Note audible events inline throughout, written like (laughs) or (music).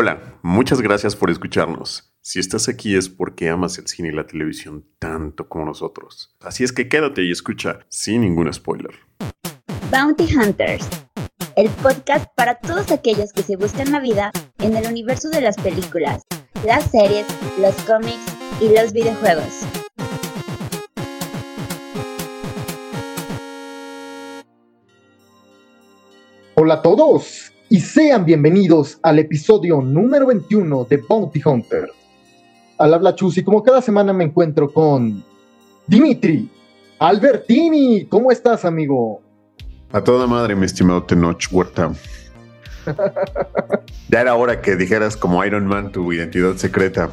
Hola, muchas gracias por escucharnos. Si estás aquí es porque amas el cine y la televisión tanto como nosotros. Así es que quédate y escucha sin ningún spoiler. Bounty Hunters, el podcast para todos aquellos que se buscan la vida en el universo de las películas, las series, los cómics y los videojuegos. Hola a todos y sean bienvenidos al episodio número 21 de Bounty Hunter. Al habla Chus y como cada semana me encuentro con Dimitri Albertini. ¿Cómo estás, amigo? A toda madre, mi estimado Tenoch Huerta. (laughs) ya era hora que dijeras como Iron Man tu identidad secreta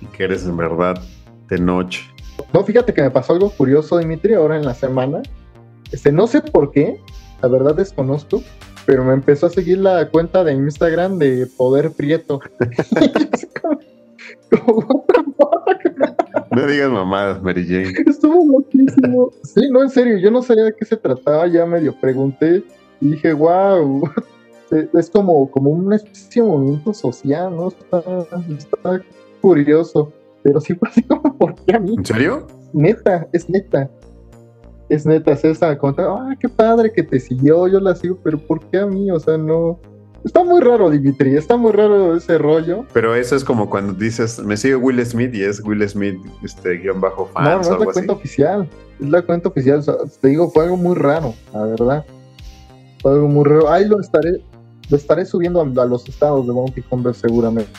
y que eres en verdad Tenoch. No, fíjate que me pasó algo curioso, Dimitri, ahora en la semana. Este, no sé por qué, la verdad desconozco, pero me empezó a seguir la cuenta de Instagram de Poder Prieto. (laughs) no digas mamadas, Mary Jane. Estuvo loquísimo. Sí, no, en serio, yo no sabía de qué se trataba, ya medio pregunté y dije, wow, (laughs) es como, como una especie de movimiento social, ¿no? Está, está curioso, pero sí fue así como, (laughs) ¿por qué a mí? ¿En serio? Neta, es neta es neta, esa contra, ah, qué padre que te siguió, yo la sigo, pero ¿por qué a mí? O sea, no. Está muy raro, Dimitri, está muy raro ese rollo. Pero eso es como cuando dices, me sigue Will Smith y es Will Smith, este, guion bajo fans. No, no es la cuenta oficial, es la cuenta oficial. te digo, fue algo muy raro, la verdad. Fue algo muy raro. Ahí lo estaré, lo estaré subiendo a, los estados de Bounty Hunter seguramente.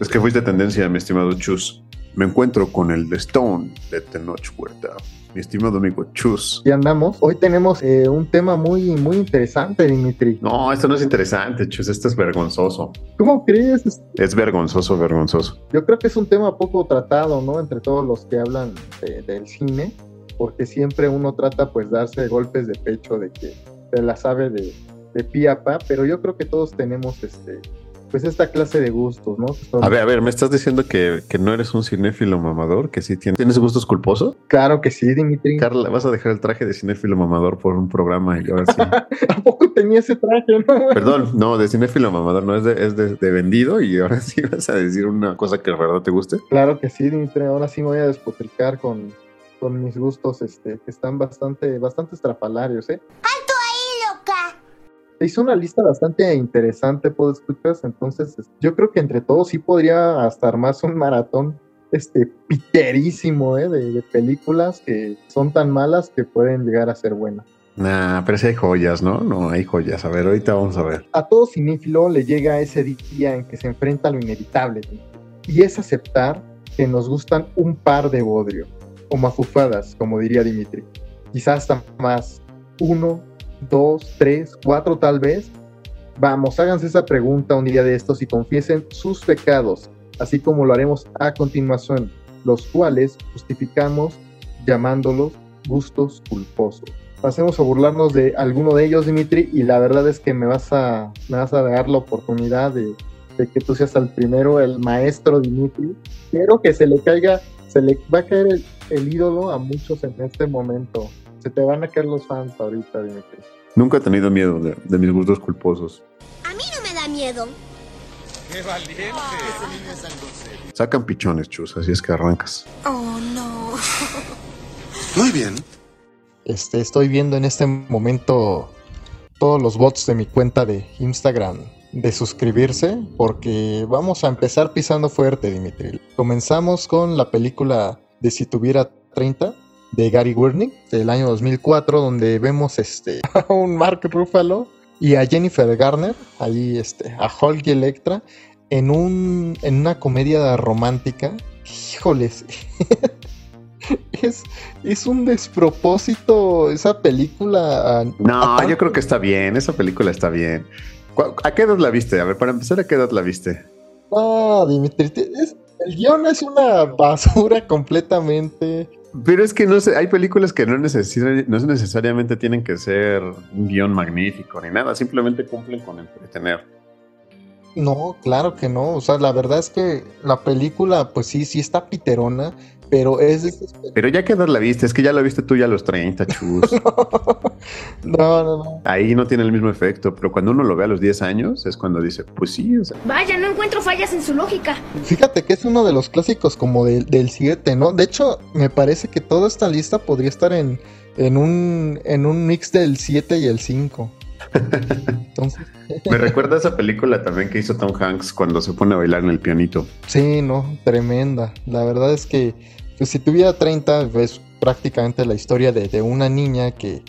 Es que fuiste tendencia, mi estimado Chus. Me encuentro con el de Stone de Tenoch Huerta mi estimado amigo Chus. Y andamos. Hoy tenemos eh, un tema muy, muy interesante, Dimitri. No, esto no es interesante, Chus, esto es vergonzoso. ¿Cómo crees? Es vergonzoso, vergonzoso. Yo creo que es un tema poco tratado, ¿no? Entre todos los que hablan del cine, porque siempre uno trata pues darse golpes de pecho de que se la sabe de, de pie a pa, pero yo creo que todos tenemos este pues esta clase de gustos, ¿no? A ver, a ver, ¿me estás diciendo que, no eres un cinéfilo mamador? ¿Que sí tienes, ¿tienes gustos culposos? Claro que sí, Dimitri. Carla, vas a dejar el traje de cinéfilo mamador por un programa y ahora sí. (laughs) ¿A poco tenía ese traje? Perdón, no, de cinéfilo mamador, no es de, es de, vendido y ahora sí (laughs) vas a decir una cosa que de verdad te guste. Claro que sí, Dimitri, ahora sí me voy a despotricar con, con mis gustos este, que están bastante, bastante estrafalarios, ¿eh? Hizo una lista bastante interesante, puedo escuchar, entonces yo creo que entre todos sí podría hasta armarse un maratón este piterísimo ¿eh? de, películas que son tan malas que pueden llegar a ser buenas. Nah, pero sí hay joyas, ¿no? No, hay joyas. A ver, ahorita vamos a ver. A todo cinéfilo le llega ese día en que se enfrenta a lo inevitable. Y es aceptar que nos gustan un par de bodrio, o mafufadas, como diría Dimitri. Quizás hasta más. Uno, dos, tres, cuatro tal vez. Vamos, háganse esa pregunta un día de estos y confiesen sus pecados, así como lo haremos a continuación, los cuales justificamos llamándolos gustos culposos. Pasemos a burlarnos de alguno de ellos, Dimitri, y la verdad es que me vas a, me vas a dar la oportunidad de, que tú seas el primero, el maestro Dimitri. Quiero que se le caiga, se le va a caer el, el ídolo a muchos en este momento. Se te van a caer los fans ahorita, Dimitri. Nunca he tenido miedo de, mis gustos culposos. A mí no me da miedo. ¡Qué valiente! Sacan pichones, chus, así es que arrancas. Oh, no. Muy bien. Este, estoy viendo en este momento todos los bots de mi cuenta de Instagram de suscribirse porque vamos a empezar pisando fuerte, Dimitri. Comenzamos con la película de Si tuviera 30 de Gary Wernick del año 2004 donde vemos este (laughs) a un Mark Ruffalo y a Jennifer Garner ahí este a Hulk y Electra en un en una comedia romántica. Híjoles (laughs) es, es un despropósito esa película. No yo creo que está bien esa película está bien. ¿a qué edad la viste? a ver para empezar a qué edad la viste no Dimitri el guion es una basura (laughs) completamente pero es que no sé, hay películas que no, no necesariamente tienen que ser un guion magnífico ni nada, simplemente cumplen con entretener. No, claro que no. O sea, la verdad es que la película, pues sí, sí está piterona, pero es... Pero ya que la viste, es que ya la viste tú ya a los 30, chus. (laughs) no, no, no. Ahí no tiene el mismo efecto, pero cuando uno lo ve a los 10 años es cuando dice, pues sí, o sea. Vaya, no encuentro fallas en su lógica. Fíjate que es uno de los clásicos como del 7, ¿no? De hecho, me parece que toda esta lista podría estar en, en, un, en un mix del 7 y el 5. (laughs) Me recuerda a esa (laughs) película también que hizo Tom Hanks cuando se pone a bailar en el pianito. Sí, no, tremenda. La verdad es que si tuviera 30, ves prácticamente la historia de, una niña que,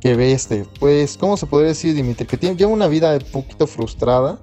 que, ve este, pues, ¿cómo se podría decir, Dimitri? Que tiene, lleva una vida un poquito frustrada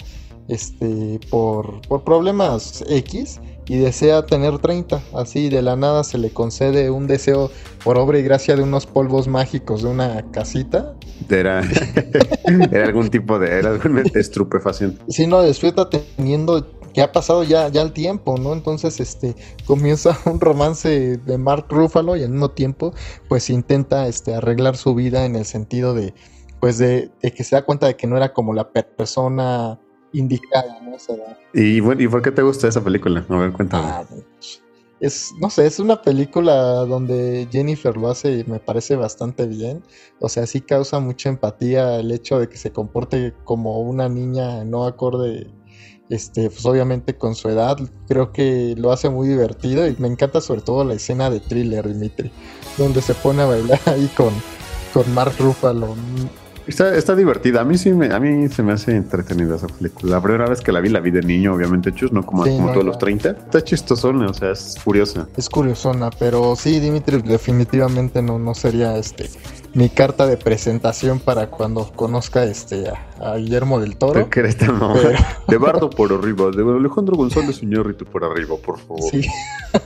este, por, por problemas X y desea tener 30. Así de la nada se le concede un deseo por obra y gracia de unos polvos mágicos de una casita. Era, (laughs) era algún tipo de, era algún estupefaciente. Sí, no, despierta teniendo que ha pasado ya, ya el tiempo, ¿no? Entonces, este, comienza (laughs) un romance de Mark Ruffalo y al mismo tiempo, pues intenta, este, arreglar su vida en el sentido de, pues de, de que se da cuenta de que no era como la persona indicada, ¿no? ¿Y, bueno, ¿Y por qué te gusta esa película? A ver, cuéntame. Ah, es, no sé, es una película donde Jennifer lo hace y me parece bastante bien. O sea, sí causa mucha empatía el hecho de que se comporte como una niña no acorde, este, pues obviamente con su edad. Creo que lo hace muy divertido y me encanta sobre todo la escena de thriller, Dimitri, donde se pone a bailar ahí con, con Mark Ruffalo. Está, divertida. A mí sí me, a mí se me hace entretenida esa película. La primera vez que la vi, la vi de niño, obviamente, chus, no como, como todos los 30. Está chistosona, o sea, es curiosa. Es curiosona, pero sí, Dimitri, definitivamente no, no sería este mi carta de presentación para cuando conozca este a, Guillermo del Toro. (laughs) De Bardo por arriba, de Alejandro González Iñárritu por arriba, por favor. Sí.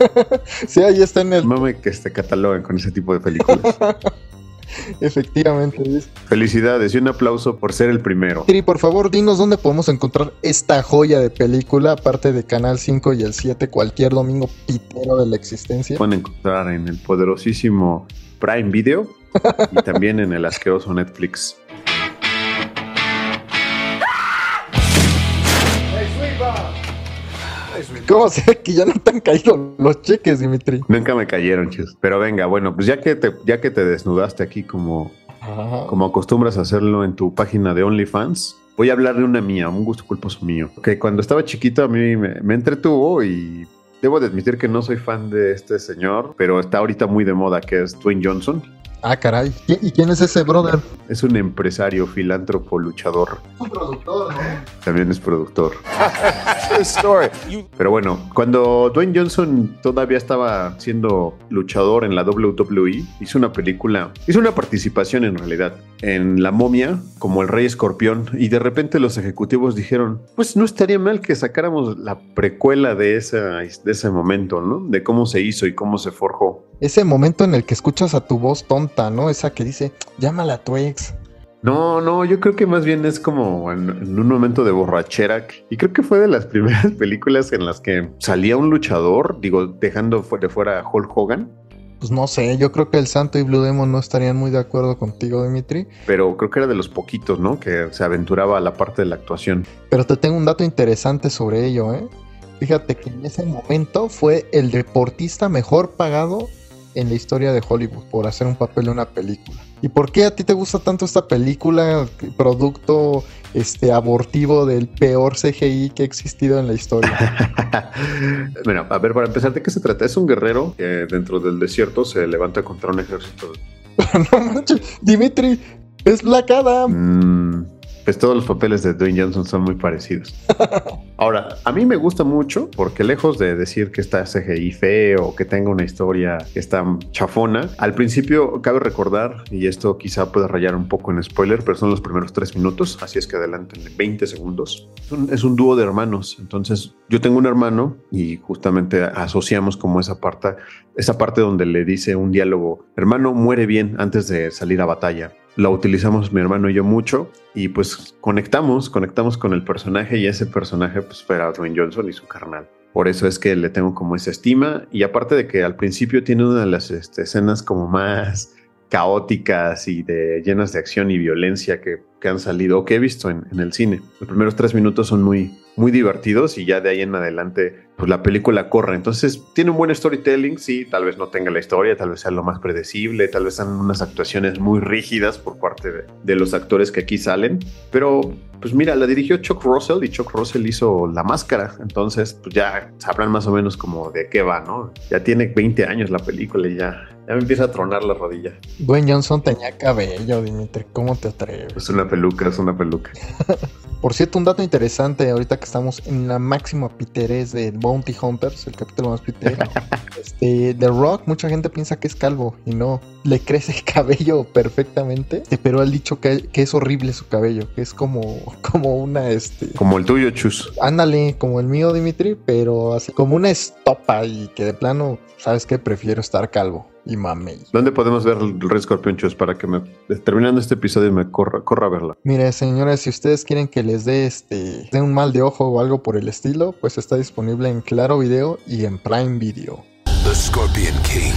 (laughs) sí, ahí está en el. Mame que se cataloguen con ese tipo de películas. (laughs) (laughs) Efectivamente. Felicidades y un aplauso por ser el primero. Y por favor, dinos dónde podemos encontrar esta joya de película, aparte de Canal 5 y el 7, cualquier domingo pitero de la existencia. Pueden encontrar en el poderosísimo Prime Video y también en el asqueroso Netflix. ¿Cómo sé que ya no te han caído los cheques, Dimitri? Nunca me cayeron, chicos. Pero venga, bueno, pues ya que te, ya que te desnudaste aquí como, como acostumbras a hacerlo en tu página de OnlyFans, voy a hablar de una mía, un gusto culposo mío. Que cuando estaba chiquito a mí me, me entretuvo y debo de admitir que no soy fan de este señor, pero está ahorita muy de moda, que es Dwayne Johnson. Ah, caray. ¿Y quién es ese brother? Es un empresario, filántropo, luchador. Un productor, ¿no? También es productor. (laughs) Pero bueno, cuando Dwayne Johnson todavía estaba siendo luchador en la WWE, hizo una película, hizo una participación en realidad en La momia como el rey escorpión y de repente los ejecutivos dijeron, pues no estaría mal que sacáramos la precuela de, esa, de ese momento, ¿no? De cómo se hizo y cómo se forjó ese momento en el que escuchas a tu voz tonta, ¿no? Esa que dice, llámala a tu ex. No, no, yo creo que más bien es como en, un momento de borrachera. Y creo que fue de las (laughs) primeras películas en las que salía un luchador, digo, dejando de fuera a Hulk Hogan. Pues no sé, yo creo que el Santo y Blue Demon no estarían muy de acuerdo contigo, Dimitri. Pero creo que era de los poquitos, ¿no? Que se aventuraba a la parte de la actuación. Pero te tengo un dato interesante sobre ello, ¿eh? Fíjate que en ese momento fue el deportista mejor pagado en la historia de Hollywood por hacer un papel en una película. ¿Y por qué a ti te gusta tanto esta película, producto este abortivo del peor CGI que ha existido en la historia? (laughs) bueno, a ver, para empezar, ¿de qué se trata? Es un guerrero que dentro del desierto se levanta contra un ejército. (laughs) no manches, Dimitri, es Black Adam. Mm, pues todos los papeles de Dwayne Johnson son muy parecidos. (laughs) Ahora, a mí me gusta mucho porque lejos de decir que está CGI feo o que tenga una historia que está chafona, al principio cabe recordar, y esto quizá pueda rayar un poco en spoiler, pero son los primeros tres minutos, así es que adelanten 20 segundos. Es un, es un dúo de hermanos, entonces yo tengo un hermano y justamente asociamos como esa parte, esa parte donde le dice un diálogo, hermano muere bien antes de salir a batalla la utilizamos mi hermano y yo mucho y pues conectamos, conectamos con el personaje y ese personaje pues era Dwayne Johnson y su carnal. Por eso es que le tengo como esa estima y aparte de que al principio tiene una de las este, escenas como más caóticas y de llenas de acción y violencia que que han salido o que he visto en, en el cine. Los primeros tres minutos son muy, muy divertidos y ya de ahí en adelante pues la película corre. Entonces tiene un buen storytelling, sí, tal vez no tenga la historia, tal vez sea lo más predecible, tal vez sean unas actuaciones muy rígidas por parte de, de los actores que aquí salen, pero pues mira, la dirigió Chuck Russell y Chuck Russell hizo La Máscara, entonces pues ya sabrán más o menos como de qué va, ¿no? Ya tiene 20 años la película y ya, ya me empieza a tronar la rodilla. Dwayne Johnson tenía cabello, Dimitri, ¿cómo te atreves? Es una peluca, es una peluca. (laughs) Por cierto, un dato interesante, ahorita que estamos en la máxima piterez de Bounty Hunters, el capítulo más pitero. (laughs) este, The Rock, mucha gente piensa que es calvo y no, le crece el (laughs) cabello perfectamente, pero él dicho que, que, es horrible su cabello, que es como, como una, este... Como el tuyo, Chus. Ándale, como el mío, Dimitri, pero así como una estopa y que de plano, ¿sabes qué? Prefiero estar calvo y mamey. ¿Dónde podemos ver el Rey Scorpion Chus para que me, terminando este episodio me corra, corra a verla? Mire, señores, si ustedes quieren que les dé este dé un mal de ojo o algo por el estilo, pues está disponible en Claro Video y en Prime Video. The Scorpion King.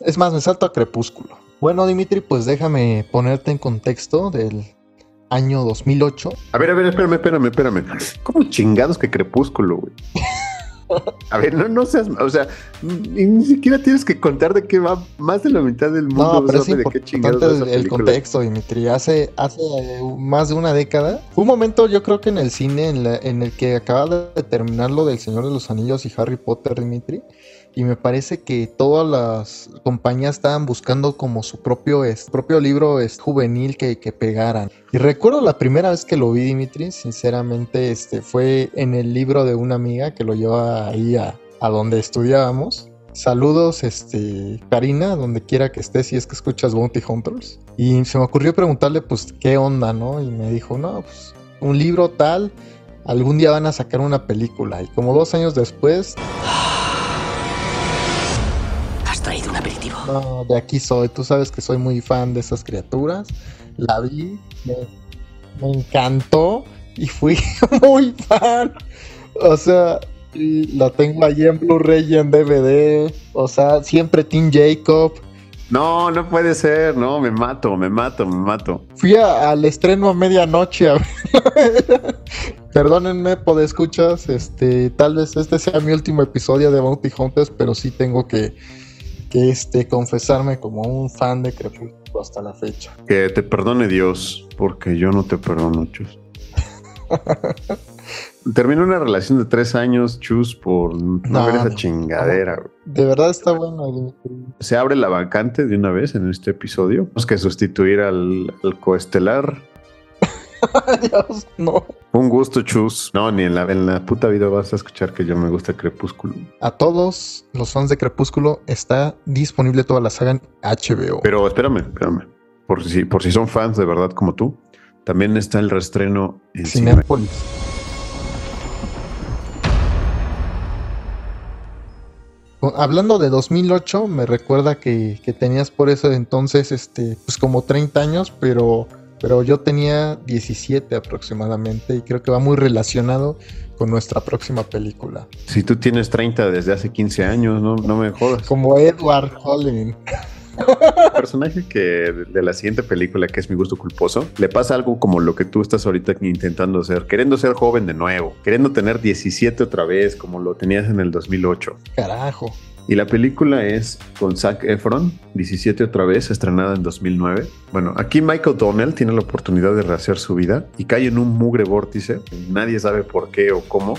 Es más, me salto a Crepúsculo. Bueno, Dimitri, pues déjame ponerte en contexto del año 2008. A ver, a ver, espérame, espérame, espérame. ¿Cómo chingados que Crepúsculo, güey? (laughs) (laughs) A ver, no, no seas, o sea, ni, ni, siquiera tienes que contar de qué va más de la mitad del mundo. No, pero es sabe importante el, el contexto, Dimitri. Hace, hace más de una década, fue un momento, yo creo que en el cine, en, la, en el que acaba de terminar lo del Señor de los Anillos y Harry Potter, Dimitri. Y me parece que todas las compañías estaban buscando como su propio, es, propio libro juvenil que, que, pegaran. Y recuerdo la primera vez que lo vi, Dimitri, sinceramente, este, fue en el libro de una amiga que lo lleva ahí a, a donde estudiábamos. Saludos, este, Karina, donde quiera que estés, si es que escuchas Bounty Hunters. Y se me ocurrió preguntarle, pues, qué onda, ¿no? Y me dijo, no, pues, un libro tal, algún día van a sacar una película. Y como dos años después... No, de aquí soy. Tú sabes que soy muy fan de esas criaturas. La vi, me, me encantó y fui (laughs) muy fan. O sea, la tengo allí en Blu-ray y en DVD. O sea, siempre Team Jacob. No, no puede ser, no, me mato, me mato, me mato. Fui a, al estreno a medianoche. A (laughs) Perdónenme, por escuchas, este, tal vez este sea mi último episodio de Bounty Hunters, pero sí tengo que, que este, confesarme como un fan de Crepúsculo hasta la fecha. Que te perdone Dios, porque yo no te perdono, Chus. (laughs) Terminó una relación de tres años, Chus, por no, no ver esa chingadera. No. De verdad está bueno. Se abre la vacante de una vez en este episodio. Tenemos que sustituir al, al coestelar. (laughs) Dios, no. Un gusto, Chus. No, ni en la, en la puta vida vas a escuchar que yo me gusta Crepúsculo. A todos los fans de Crepúsculo está disponible toda la saga en HBO. Pero espérame, espérame. Por si, por si son fans de verdad como tú, también está el reestreno en Cinépolis. Hablando de 2008, me recuerda que, que, tenías por eso entonces, este, pues como 30 años, pero pero yo tenía 17 aproximadamente y creo que va muy relacionado con nuestra próxima película. Si tú tienes 30 desde hace 15 años, no, no me jodas. Como Edward Cullen. El (laughs) personaje que de la siguiente película, que es mi gusto culposo, le pasa algo como lo que tú estás ahorita intentando hacer, queriendo ser joven de nuevo, queriendo tener 17 otra vez, como lo tenías en el 2008. Carajo. Y la película es con Zac Efron, 17 otra vez, estrenada en 2009. Bueno, aquí Michael Donnell tiene la oportunidad de rehacer su vida y cae en un mugre vórtice. Nadie sabe por qué o cómo.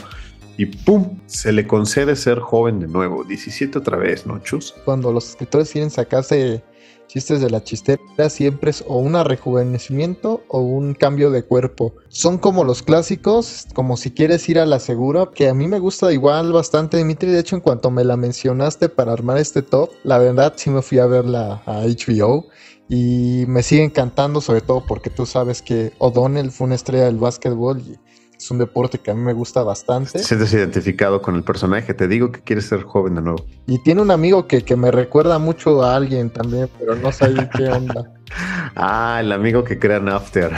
Y ¡pum! Se le concede ser joven de nuevo. 17 otra vez, ¿no, Chus? Cuando los escritores quieren sacarse chistes de la chistera siempre es o un rejuvenecimiento o un cambio de cuerpo. Son como los clásicos, como si quieres ir a la segura, que a mí me gusta igual bastante, Dimitri. De hecho, en cuanto me la mencionaste para armar este top, la verdad sí me fui a verla a HBO y me sigue encantando, sobre todo porque tú sabes que O'Donnell fue una estrella del básquetbol y es un deporte que a mí me gusta bastante. Te sientes identificado con el personaje, te digo que quieres ser joven de nuevo. Y tiene un amigo que, que me recuerda mucho a alguien también, pero no sé qué onda. (laughs) ah, el amigo que crea After.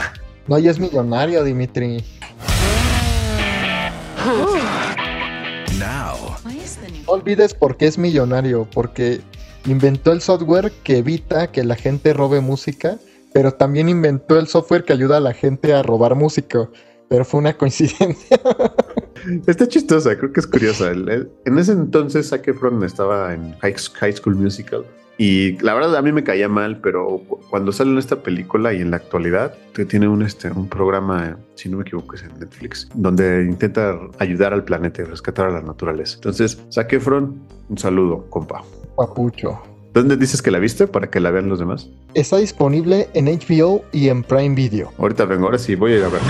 No, ya es millonario, Dimitri. Now. No olvides por qué es millonario, porque inventó el software que evita que la gente robe música, pero también inventó el software que ayuda a la gente a robar música. Pero fue una coincidencia. (laughs) Está chistosa, creo que es curiosa. En ese entonces, Zac Efron estaba en High, School Musical. Y la verdad a mí me caía mal, pero cu- cuando sale en esta película y en la actualidad, tiene un, este, un programa, si no me equivoco, es en Netflix, donde intenta ayudar al planeta y rescatar a la naturaleza. Entonces, Zac Efron, un saludo, compa. Papucho. ¿Dónde dices que la viste para que la vean los demás? Está disponible en HBO y en Prime Video. Ahorita vengo, ahora sí, voy a ir a ver.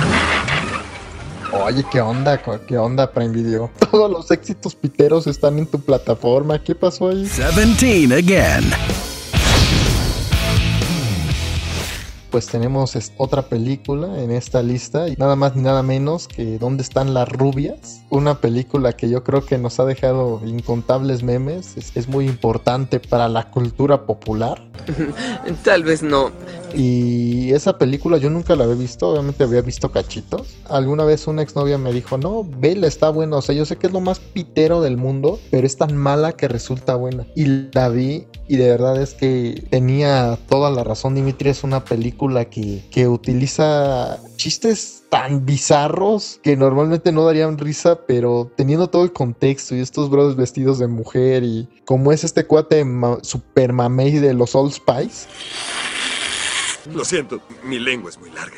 Oye, ¿qué onda? ¿Qué onda Prime Video? (laughs) Todos los éxitos piteros están en tu plataforma. ¿Qué pasó ahí? 17 again. Pues tenemos otra película en esta lista, y nada más ni nada menos que ¿Dónde están las rubias? Una película que yo creo que nos ha dejado incontables memes, es, es muy importante para la cultura popular. (laughs) Tal vez no. Y esa película yo nunca la había visto, obviamente había visto cachitos. Alguna vez una exnovia me dijo, no, vela, está buena. O sea, yo sé que es lo más pitero del mundo, pero es tan mala que resulta buena. Y la vi y de verdad es que tenía toda la razón. Dimitri es una película que, que utiliza chistes tan bizarros que normalmente no darían risa, pero teniendo todo el contexto y estos brothers vestidos de mujer y como es este cuate super mamey de los Old Spice. Lo siento, mi lengua es muy larga.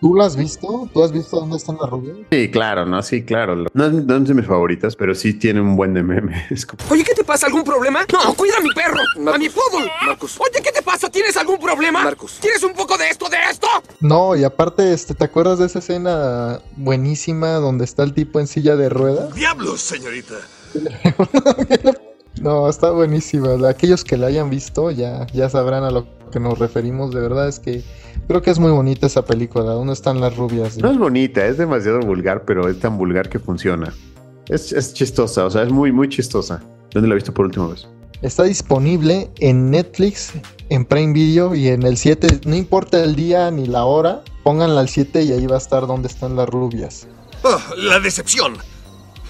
¿Tú lo has visto? ¿Tú has visto dónde están las rubias? Sí, claro, no, sí, claro. No, es- no es de mis favoritas, pero sí tiene un buen de memes. como- (laughs) Oye, ¿qué te pasa? ¿Algún problema? No, cuida a mi perro, a mi poodle. Marcus. Oye, ¿qué te pasa? ¿Tienes algún problema? Marcus. ¿Quieres un poco de esto, de esto? No, y aparte, este, ¿te acuerdas de esa escena buenísima donde está el tipo en silla de ruedas? ¡Diablos, señorita! (laughs) No, está buenísima. Aquellos que la hayan visto ya, ya sabrán a lo que nos referimos. De verdad es que creo que es muy bonita esa película. ¿Dónde están las rubias? No es bonita, es demasiado vulgar, pero es tan vulgar que funciona. Es, es chistosa, o sea, es muy, muy chistosa. ¿Dónde la viste por última vez? Está disponible en Netflix, en Prime Video y en el 7. No importa el día ni la hora, pónganla al 7 y ahí va a estar donde están las rubias. Oh, la decepción.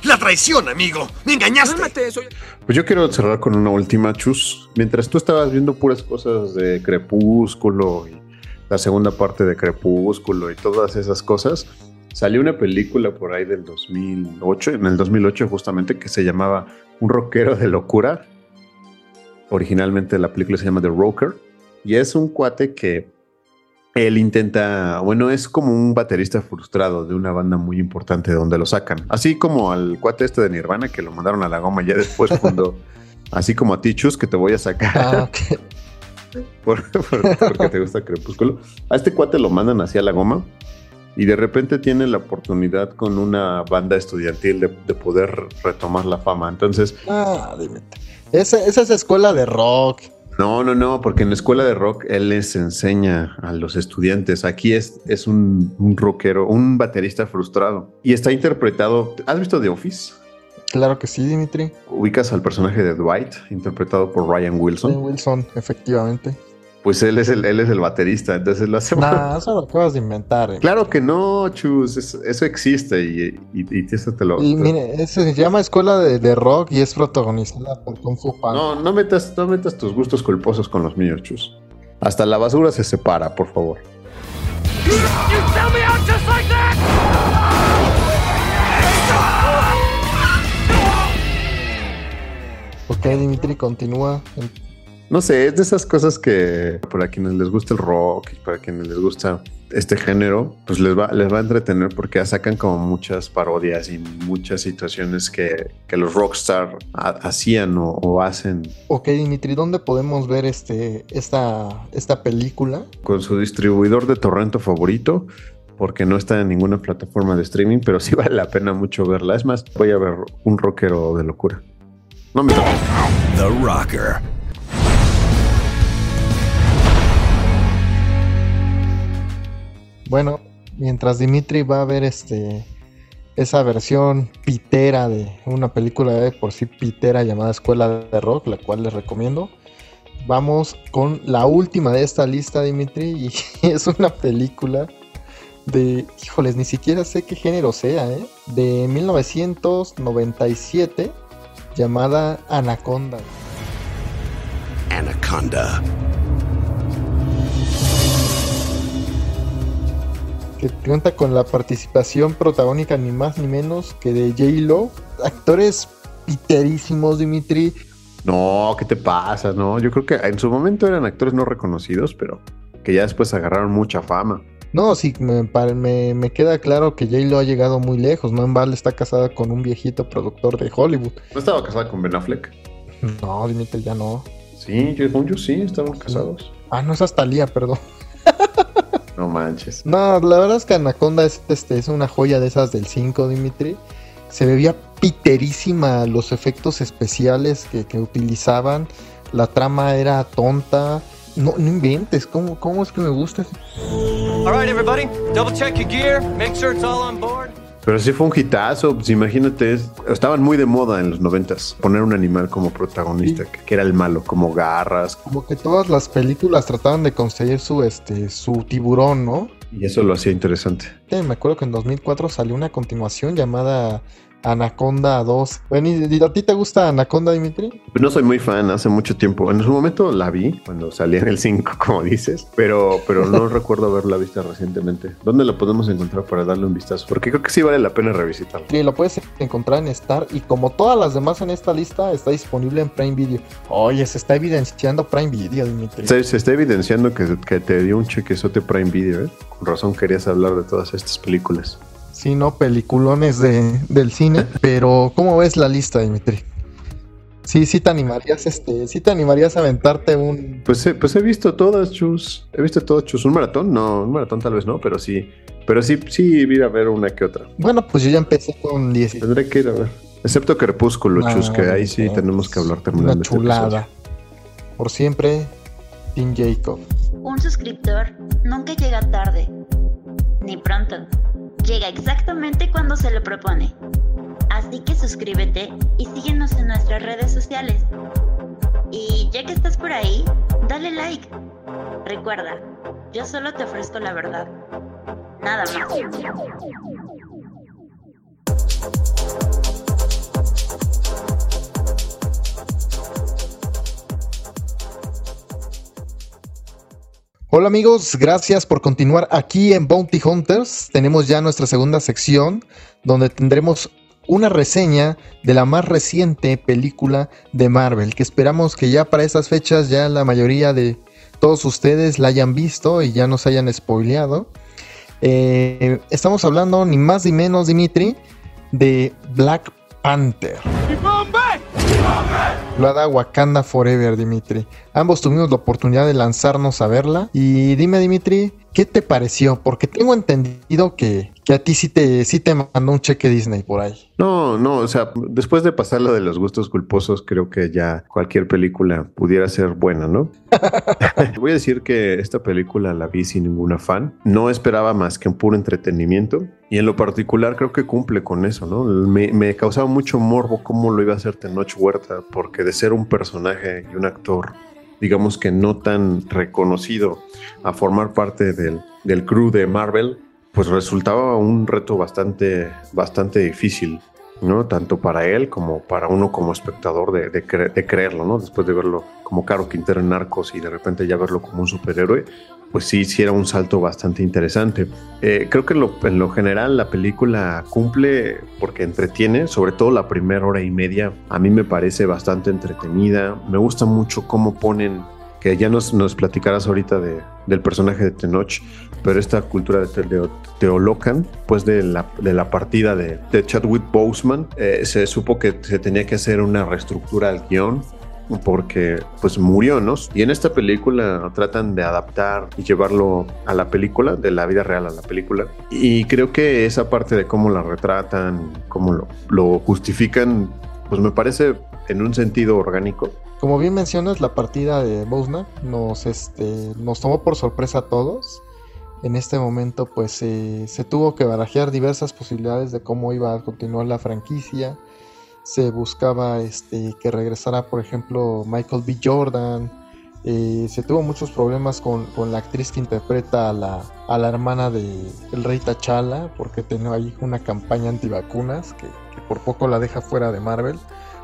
La traición, amigo. Me engañaste. Cálmate, soy... Pues yo quiero cerrar con una última, Chus. Mientras tú estabas viendo puras cosas de Crepúsculo y la segunda parte de Crepúsculo y todas esas cosas, salió una película por ahí del 2008, en el 2008 justamente, que se llamaba Un rockero de locura. Originalmente la película se llama The Rocker y es un cuate que él intenta, bueno, es como un baterista frustrado de una banda muy importante donde lo sacan. Así como al cuate este de Nirvana que lo mandaron a la goma ya después (laughs) cuando, así como a ti, Chus, que te voy a sacar Ah, (laughs) por- por- porque te gusta Crepúsculo. A este cuate lo mandan hacia la goma y de repente tiene la oportunidad con una banda estudiantil de, de poder retomar la fama. Entonces, Ah, dime. Esa, esa es escuela de rock. No, no, no, porque en la escuela de rock él les enseña a los estudiantes. Aquí es, es un, un rockero, un baterista frustrado y está interpretado. ¿Has visto The Office? Claro que sí, Dimitri. Ubicas al personaje de Dwight, interpretado por Ryan Wilson. Ben Wilson, efectivamente. Pues él es el, él es el baterista, entonces lo hace. Nah, eso lo acabas de inventar. eh. Claro que no, Chus, es- eso existe y, y, y eso te lo. Y te- mire, eso se llama Escuela de, de Rock y es protagonizada por Kung Fu Panda. no, no metas, no metas tus gustos culposos con los míos, Chus. Hasta la basura se separa, por favor. Ok, Dimitri, continúa. No sé, es de esas cosas que para quienes les gusta el rock y para quienes les gusta este género, pues les va, les va a entretener porque sacan como muchas parodias y muchas situaciones que, que los rockstar ha- hacían o, o hacen Ok, Dimitri, ¿dónde podemos ver este, esta, esta película? con su distribuidor de torrento favorito, porque no está en ninguna plataforma de streaming, pero sí vale la pena mucho verla. Es más, voy a ver un rockero de locura. No me toques. The Rocker. Bueno, mientras Dimitri va a ver este esa versión pitera de una película de por sí pitera llamada Escuela de Rock, la cual les recomiendo. Vamos con la última de esta lista, Dimitri, y (laughs) es una película de, híjoles, ni siquiera sé qué género sea, ¿eh? De 1997, llamada Anaconda. Anaconda. Que cuenta con la participación protagónica ni más ni menos que de J-Lo. Actores piterísimos, Dimitri. No, ¿qué te pasa? No, yo creo que en su momento eran actores no reconocidos, pero que ya después agarraron mucha fama. No, sí, me, me, me queda claro que J-Lo ha llegado muy lejos. No en balde está casada con un viejito productor de Hollywood. ¿No estaba casada con Ben Affleck? No, Dimitri, ya no. Sí, yo, yo sí, estaban casados. Ah, no, es hasta Lía, perdón. (laughs) No manches. No, la verdad es que Anaconda es, este, es una joya de esas del 5, Dimitri. Se veía piterísima los efectos especiales que, que utilizaban. La trama era tonta. No, no inventes, ¿cómo, ¿cómo es que me gusta? All right, everybody, double check your gear, make sure it's all on board. Pero sí fue un hitazo, pues imagínate, es- estaban muy de moda en los noventas poner un animal como protagonista, que, que era el malo, como garras, Como que todas las películas trataban de conseguir su, este, su tiburón, ¿no? y eso lo hacía interesante. Me acuerdo que en 2004 salió una continuación llamada Anaconda 2. Bueno, ¿y a ti te gusta Anaconda, Dimitri? No soy muy fan, hace mucho tiempo. En su momento la vi, cuando salía en el 5, (laughs) como dices, pero, pero no (laughs) recuerdo haberla visto recientemente. ¿Dónde la podemos encontrar para darle un vistazo? Porque creo que sí vale la pena revisitarla. Sí, lo puedes encontrar en Star y como todas las demás en esta lista está disponible en Prime Video. Oye, se está evidenciando Prime Video, Dimitri. Se, se está evidenciando que, que te dio un chequezote Prime Video, ¿eh? Con razón querías hablar de todas estas películas. Sí, no, peliculones de, del cine. pero, ¿cómo ves la lista, Dimitri? Sí, sí te animarías, este, sí te animarías a aventarte un. Pues, he- pues he visto todas, Chus. He visto todas, Chus. ¿Un maratón? No, un maratón tal vez no, pero sí. Pero sí, sí ir a ver una que otra. Bueno, pues yo ya empecé con 10. Tendré que ir a ver. Excepto Crepúsculo, Chus, que ahí sí Ah, tenemos que hablar terminando Una este chulada. Por siempre, Tim Jacob. Un suscriptor nunca llega tarde, ni pronto. Llega exactamente cuando se lo propone. Así que suscríbete y síguenos en nuestras redes sociales. Y ya que estás por ahí, dale like. Recuerda, yo solo te ofrezco la verdad. Nada más. Hola amigos, gracias por continuar aquí en Bounty Hunters. Tenemos ya nuestra segunda sección donde tendremos una reseña de la más reciente película de Marvel, que esperamos que ya para estas fechas ya la mayoría de todos ustedes la hayan visto y ya nos hayan spoileado. Eh, estamos hablando ni más ni menos, Dimitri, de Black Panther. Titulada Wakanda Forever, Dimitri. Ambos tuvimos la oportunidad de lanzarnos a verla. Y dime, Dimitri, ¿qué te pareció? Porque tengo entendido que, que a ti sí te, sí te mandó un cheque Disney por ahí. No, no, o sea, después de pasar lo de los gustos culposos, creo que ya cualquier película pudiera ser buena, ¿no? (laughs) Voy a decir que esta película la vi sin ningún afán. No esperaba más que un puro entretenimiento. Y en lo particular creo que cumple con eso, ¿no? Me, me causaba mucho morbo cómo lo iba a hacer Tenoch Huerta, porque de ser un personaje y un actor, digamos que no tan reconocido, a formar parte del, del crew de Marvel, pues resultaba un reto bastante, bastante difícil, ¿no? Tanto para él como para uno como espectador de, de, cre- de creerlo, ¿no? Después de verlo como Caro Quintero en Narcos y de repente ya verlo como un superhéroe, pues sí, sí era un salto bastante interesante. Eh, creo que lo, en lo general la película cumple porque entretiene, sobre todo la primera hora y media, a mí me parece bastante entretenida. Me gusta mucho cómo ponen, que ya nos, nos platicarás ahorita de, del personaje de Tenoch, pero esta cultura de, Te- de Teolocan, pues de la, de la partida de, de Chadwick Boseman, eh, se supo que se tenía que hacer una reestructura al guion porque pues murió, ¿no? Y en esta película tratan de adaptar y llevarlo a la película, de la vida real a la película. Y creo que esa parte de cómo la retratan, cómo lo, lo justifican, pues me parece en un sentido orgánico. Como bien mencionas, la partida de Bosna nos, este, nos tomó por sorpresa a todos. En este momento, pues se tuvo que barajear diversas posibilidades de cómo iba a continuar la franquicia. Se buscaba este, que regresara, por ejemplo, Michael B. Jordan. Eh, se tuvo muchos problemas con, con la actriz que interpreta a la, a la hermana de el rey T'Challa, porque tenía ahí una campaña antivacunas que por poco la deja fuera de Marvel.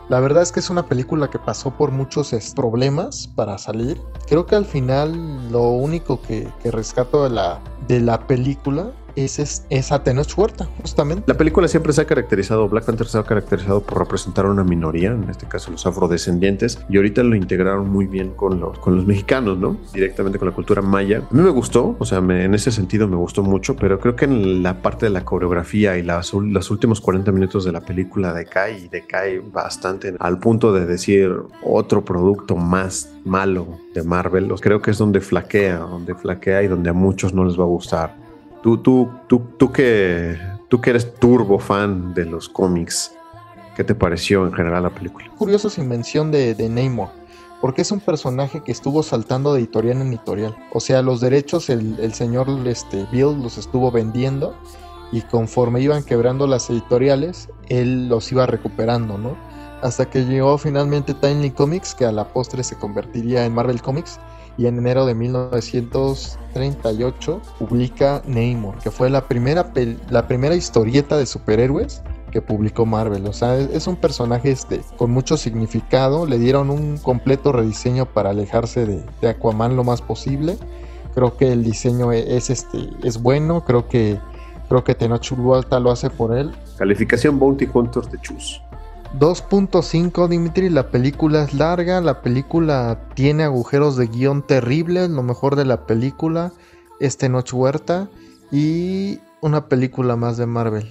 La verdad es que es una película que pasó por muchos problemas para salir. Creo que al final lo único que, que rescato de la, de la película es, es, es a Tenoch Huerta, justamente. La película siempre se ha caracterizado, Black Panther se ha caracterizado por representar a una minoría, en este caso los afrodescendientes, y ahorita lo integraron muy bien con los, con los mexicanos, ¿no? Directamente con la cultura maya. A mí me gustó, o sea, me- en ese sentido me gustó mucho, pero creo que en la parte de la coreografía y las, los últimos 40 minutos de la película decae y decae bastante al punto de decir otro producto más malo de Marvel. Creo que es donde flaquea, donde flaquea y donde a muchos no les va a gustar. Tú, tú, tú, tú que, tú que eres turbo fan de los cómics, ¿qué te pareció en general la película? curioso sin mención de, de Namor, porque es un personaje que estuvo saltando de editorial en editorial. O sea, los derechos el, el señor este, Bill los estuvo vendiendo y conforme iban quebrando las editoriales, él los iba recuperando, ¿no? Hasta que llegó finalmente Timely Comics, que a la postre se convertiría en Marvel Comics, y en enero de 1938 publica Namor, que fue la primera, la primera historieta de superhéroes que publicó Marvel. O sea, es, un personaje este, con mucho significado. Le dieron un completo rediseño para alejarse de, de Aquaman lo más posible. Creo que el diseño e- es, este, es bueno. Creo que, creo que Tenoch lo hace por él. Calificación Bounty Hunters de Chus. 2.5 Dimitri, la película es larga, la película tiene agujeros de guion terribles, lo mejor de la película es Tenoch Huerta y una película más de Marvel,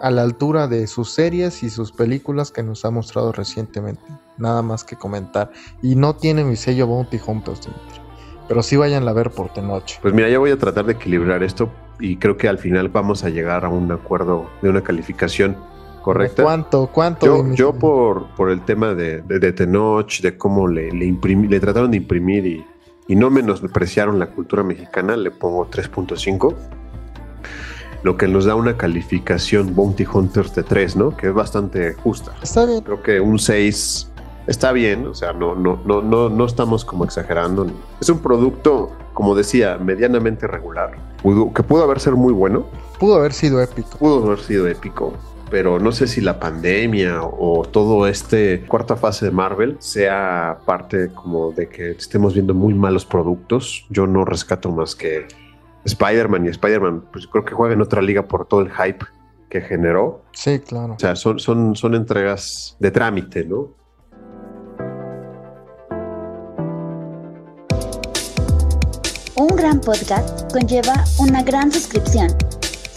a la altura de sus series y sus películas que nos ha mostrado recientemente. Nada más que comentar. Y no tiene mi sello Bounty Hunters, Dimitri. Pero sí vayan a ver por Tenoch. Pues mira, ya voy a tratar de equilibrar esto y creo que al final vamos a llegar a un acuerdo de una calificación correcta. ¿Cuánto? ¿Cuánto? Yo, yo por, por el tema de, de, de Tenoch, de cómo le, le, imprimi- le trataron de imprimir y, y no menospreciaron la cultura mexicana, le pongo 3.5. Lo que nos da una calificación Bounty Hunters de 3, ¿no? Que es bastante justa. Está bien. Creo que un 6 está bien, o sea, no, no, no, no, no estamos como exagerando. Es un producto, como decía, medianamente regular, que pudo haber sido muy bueno, Pudo haber sido épico. pudo haber sido épico, pero no sé si la pandemia o todo este cuarta fase de Marvel sea parte como de que estemos viendo muy malos productos. Yo no rescato más que Spider-Man y Spider-Man, pues creo que juega en otra liga por todo el hype que generó. Sí, claro. O sea, son, son, son entregas de trámite, ¿no? Un gran podcast conlleva una gran suscripción.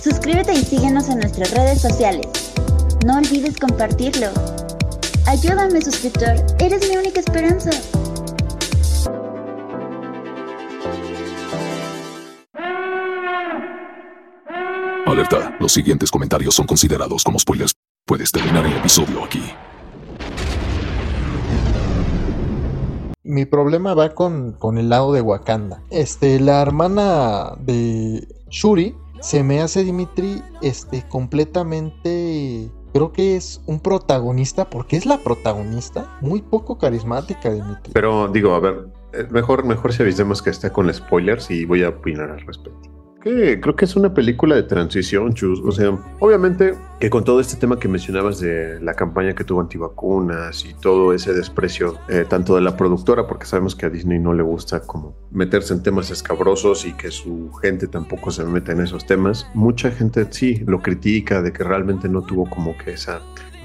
Suscríbete y síguenos en nuestras redes sociales. No olvides compartirlo. Ayúdame, suscriptor. Eres mi única esperanza. Alerta, los siguientes comentarios son considerados como spoilers. Puedes terminar el episodio aquí. Mi problema va con, con el lado de Wakanda. Este, la hermana de Shuri se me hace Dimitri este completamente creo que es un protagonista porque es la protagonista muy poco carismática Dimitri. Pero digo, a ver, eh, mejor, mejor si avisemos que está con spoilers y voy a opinar al respecto. Que creo que es una película de transición, Chus. O sea, obviamente que con todo este tema que mencionabas de la campaña que tuvo antivacunas y todo ese desprecio, eh, tanto de la productora, porque sabemos que a Disney no le gusta como meterse en temas escabrosos y que su gente tampoco se meta en esos temas, mucha gente sí lo critica de que realmente no tuvo como que esa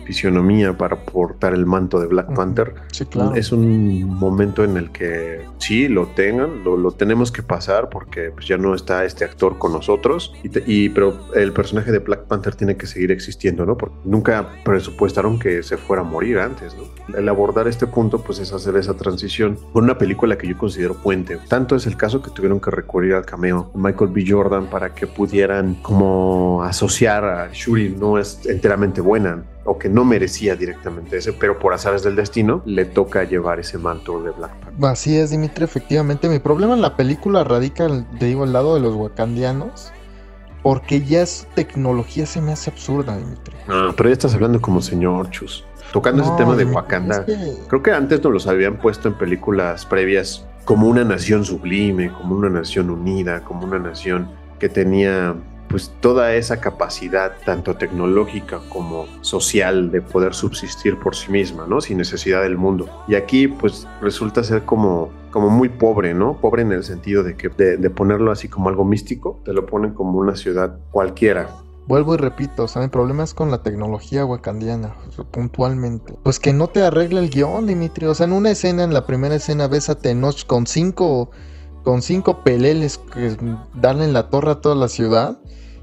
fisionomía para portar el manto de Black. Panther. Sí, claro. Es un momento en el que sí lo tengan, lo, lo tenemos que pasar porque pues, ya no está este actor con nosotros, y, te- y- pero el personaje de Black Panther tiene que seguir existiendo, ¿no? Porque nunca presupuestaron que se fuera a morir antes, ¿no? El abordar este punto pues es hacer esa transición con una película que yo considero puente. Tanto es el caso que tuvieron que recurrir al cameo Michael B. Jordan para que pudieran como asociar a Shuri no es enteramente buena o que no merecía directamente ese, pero por azares del destino le toca llevar ese manto de Black Panther. Así es, Dimitri, efectivamente. Mi problema en la película radica, te digo, al lado de los wakandianos. Porque ya su tecnología se me hace absurda, Dimitri. Ah, pero ya estás hablando como señor Chus. Tocando ese tema de Wakanda. es que- Creo que antes nos los habían puesto en películas previas como una nación sublime, como una nación unida, como una nación que tenía pues toda esa capacidad, tanto tecnológica como social, de poder subsistir por sí misma, ¿no? Sin necesidad del mundo. Y aquí, pues resulta ser como, como muy pobre, ¿no? Pobre en el sentido de que de, ponerlo así como algo místico, te lo ponen como una ciudad cualquiera, Vuelvo y repito, o sea, mi problema es con la tecnología wakandiana, puntualmente. Pues que no te arregla el guion, Dimitri. O sea, en una escena, en la primera escena, ves a Tenoch con cinco, con cinco peleles que darle en la torre a toda la ciudad.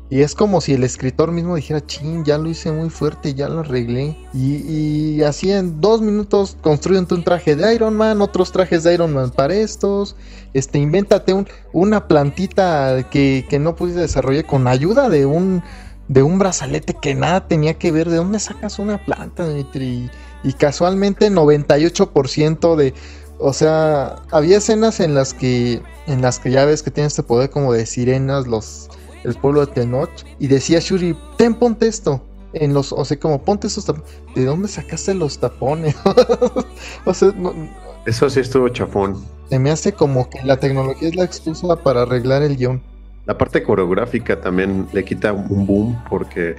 Y es como si el escritor mismo dijera, chin, ya lo hice muy fuerte, ya lo arreglé. Y, y así en dos minutos construyen un traje de Iron Man, otros trajes de Iron Man para estos. Este, invéntate un, una plantita que, que no pudiste desarrollar con ayuda de un de un brazalete que nada tenía que ver. ¿De dónde sacas una planta, Dimitri? Y casualmente 98% de... O sea, había escenas en las que en las que ya ves que tiene este poder como de sirenas los el pueblo de Tenoch y decía Shuri, "Ten ponte esto." En los, o sea, como ponte esos tapones. ¿De dónde sacaste los tapones? (laughs) o sea, no, Eso sí estuvo chafón. se me hace como que la tecnología es la excusa para arreglar el guion. La parte coreográfica también le quita un boom porque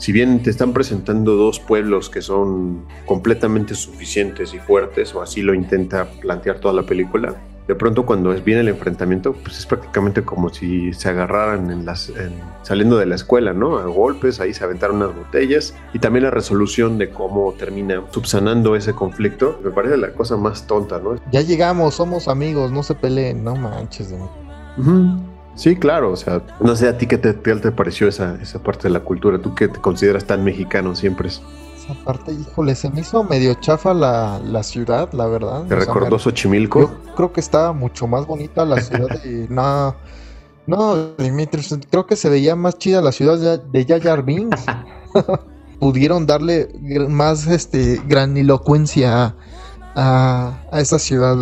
si bien te están presentando dos pueblos que son completamente suficientes y fuertes, o así lo intenta plantear toda la película, de pronto cuando es viene el enfrentamiento, pues es prácticamente como si se agarraran en las, en- saliendo de la escuela, ¿no? A golpes, ahí se aventaron unas botellas y también la resolución de cómo termina subsanando ese conflicto, me parece la cosa más tonta, ¿no? Ya llegamos, somos amigos, no se peleen, no manches. Dimitri. Ujú. Sí, claro, o sea, no sé a ti qué te, qué te pareció esa, esa parte de la cultura, tú que te consideras tan mexicano siempre, Esa parte, híjole, se me hizo medio chafa la, la ciudad, la verdad. ¿te O recordó Xochimilco? Yo creo que estaba mucho más bonita la ciudad de. (laughs) No, no, Dimitri, creo que se veía más chida la ciudad de, Binks. (laughs) Pudieron darle más este, granilocuencia a, a, a esa ciudad.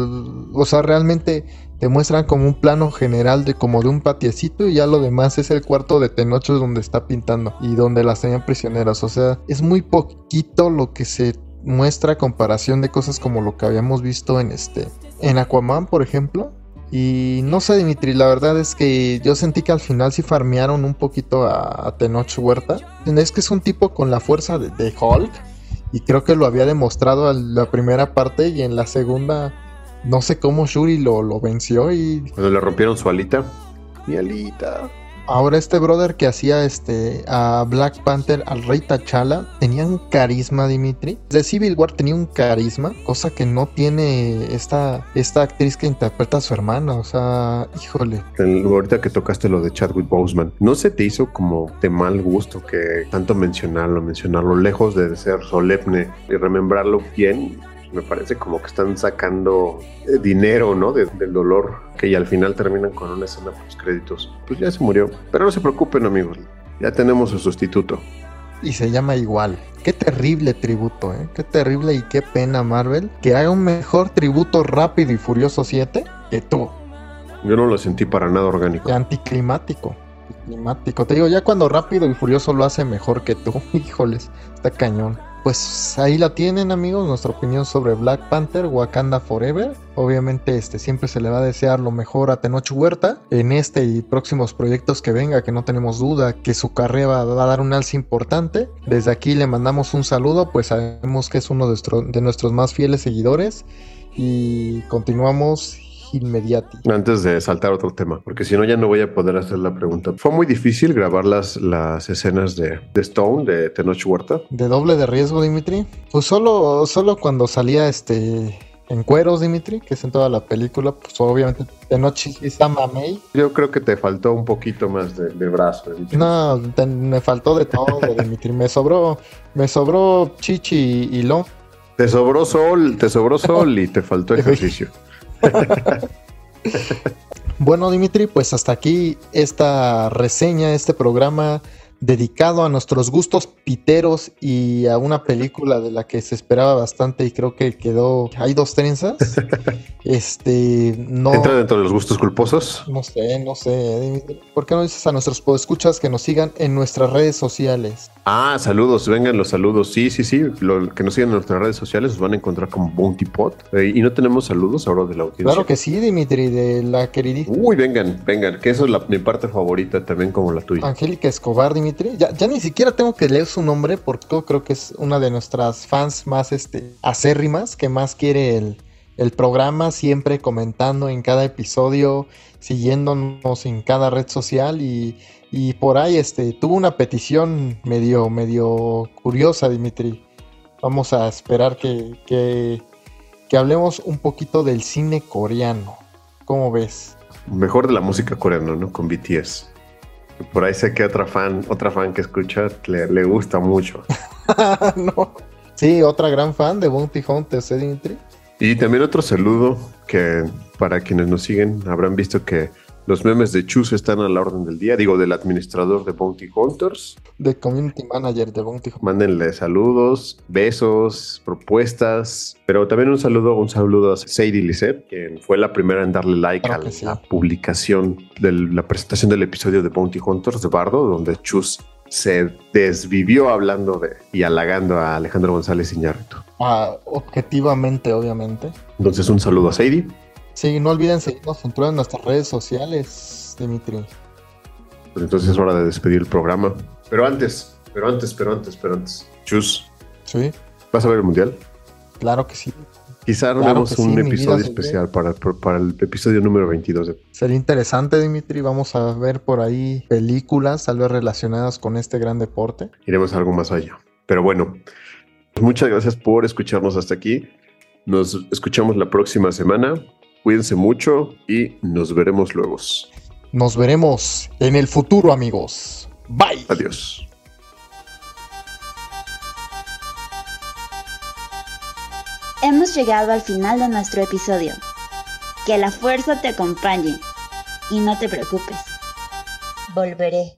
O sea, realmente te muestran como un plano general de como de un patiecito y ya lo demás es el cuarto de Tenoch donde está pintando y donde las tenían prisioneras. O sea, es muy poquito lo que se muestra a comparación de cosas como lo que habíamos visto en este en Aquaman, por ejemplo. Y no sé, Dimitri, la verdad es que yo sentí que al final sí farmearon un poquito a, a Tenoch Huerta. Es que es un tipo con la fuerza de, de Hulk. Y creo que lo había demostrado en la primera parte y en la segunda no sé cómo Shuri lo, lo venció y Cuando le rompieron su alita. Mi alita. ahora este brother que hacía este a Black Panther, al rey T'Challa, tenía un carisma, Dimitri. De Civil War tenía un carisma, cosa que no tiene esta, esta actriz que interpreta a su hermana. O sea, híjole. El- ahorita que tocaste lo de Chadwick Boseman, ¿no se te hizo como de mal gusto que tanto mencionarlo, mencionarlo lejos de ser solemne y remembrarlo bien? Me parece como que están sacando eh, dinero, ¿no? De- del dolor que ya al final terminan con una escena post créditos. Pues ya se murió. Pero no se preocupen, amigos. Ya tenemos su sustituto. Y se llama igual. Qué terrible tributo, ¿eh? Qué terrible y qué pena, Marvel. Que haga un mejor tributo rápido y furioso 7 que tú. Yo no lo sentí para nada orgánico. Y anticlimático. Anticlimático. Te digo, ya cuando Rápido y Furioso lo hace mejor que tú. (laughs) Híjoles, está cañón. Pues ahí la tienen, amigos, nuestra opinión sobre Black Panther, Wakanda Forever. Obviamente, este siempre se le va a desear lo mejor a Tenoch Huerta en este y próximos proyectos que venga, que no tenemos duda que su carrera va a dar un alce importante. Desde aquí le mandamos un saludo, pues sabemos que es uno de, de nuestros más fieles seguidores y continuamos inmediati. Antes de saltar a otro tema, porque si no ya no voy a poder hacer la pregunta. Fue muy difícil grabar las, las escenas de, de Stone, de Tenoch Huerta. ¿De doble de riesgo, Dimitri? Pues solo, solo cuando salía este en cueros, Dimitri, que es en toda la película, pues obviamente de noche está mamey. Yo creo que te faltó un poquito más de, de brazo. ¿eh? No, te- me faltó de todo, Dimitri. Me sobró, me sobró chichi y lo. Te sobró sol, te sobró sol y te faltó (laughs) ejercicio. Bueno, Dimitri, pues hasta aquí esta reseña, este programa dedicado a nuestros gustos piteros y a una (laughs) película de la que se esperaba bastante y creo que quedó. Hay dos trenzas. (laughs) este. No. ¿Entra dentro de los gustos culposos? No sé, no sé. ¿Por qué no dices a nuestros escuchas que nos sigan en nuestras redes sociales? Ah, saludos, vengan los saludos. Sí, sí, sí. Lo que nos sigan en nuestras redes sociales nos van a encontrar como Bounty Pot. Eh, y no tenemos saludos ahora de la audiencia. Claro que sí, Dimitri, de la queridísima. Uy, vengan, vengan, que eso es la, mi parte favorita también como la tuya. Angélica Escobar, Dimitri. Ya, ni siquiera tengo que leer su nombre porque creo que es una de nuestras fans más este, acérrimas, que más quiere el, programa, siempre comentando en cada episodio, siguiéndonos en cada red social y, y por ahí este, tuvo una petición medio, medio curiosa, Dimitri. Vamos a esperar que, que hablemos un poquito del cine coreano. ¿Cómo ves? Mejor de la música coreana, ¿no? Con BTS. Por ahí sé que otra fan, otra fan que escucha le, le gusta mucho. (laughs) no. Sí, otra gran fan de Bounty Hunters, ¿eh, Dimitri? Y también otro saludo que para quienes nos siguen habrán visto que los memes de Chus están a la orden del día, digo, del administrador de Bounty Hunters. De Community Manager de Bounty Hunters. Mándenle saludos, besos, propuestas, pero también un saludo, un saludo a Sadie Lisset, quien fue la primera en darle like Claro a sí. la publicación de la presentación del episodio de Bounty Hunters de Bardo, donde Chus se desvivió hablando de y halagando a Alejandro González Iñárritu. Ah, objetivamente, obviamente. Entonces, un saludo a Sadie. Sí, no olviden seguirnos en todas nuestras redes sociales, Dimitri. Pues entonces es hora de despedir el programa. Pero antes, pero antes, pero antes, pero antes. Chus, Sí, ¿vas a ver el mundial? claro que sí. Quizá Claro haremos que sí, un episodio especial para, para el episodio número 22 de Sería interesante, Dimitri. Vamos a ver por ahí películas, tal vez relacionadas con este gran deporte. iremos algo más allá. Pero bueno, muchas gracias por escucharnos hasta aquí. Nos escuchamos la próxima semana. Cuídense mucho y nos veremos luego. Nos veremos en el futuro, amigos. Bye. Adiós. Hemos llegado al final de nuestro episodio. Que la fuerza te acompañe. Y no te preocupes. Volveré.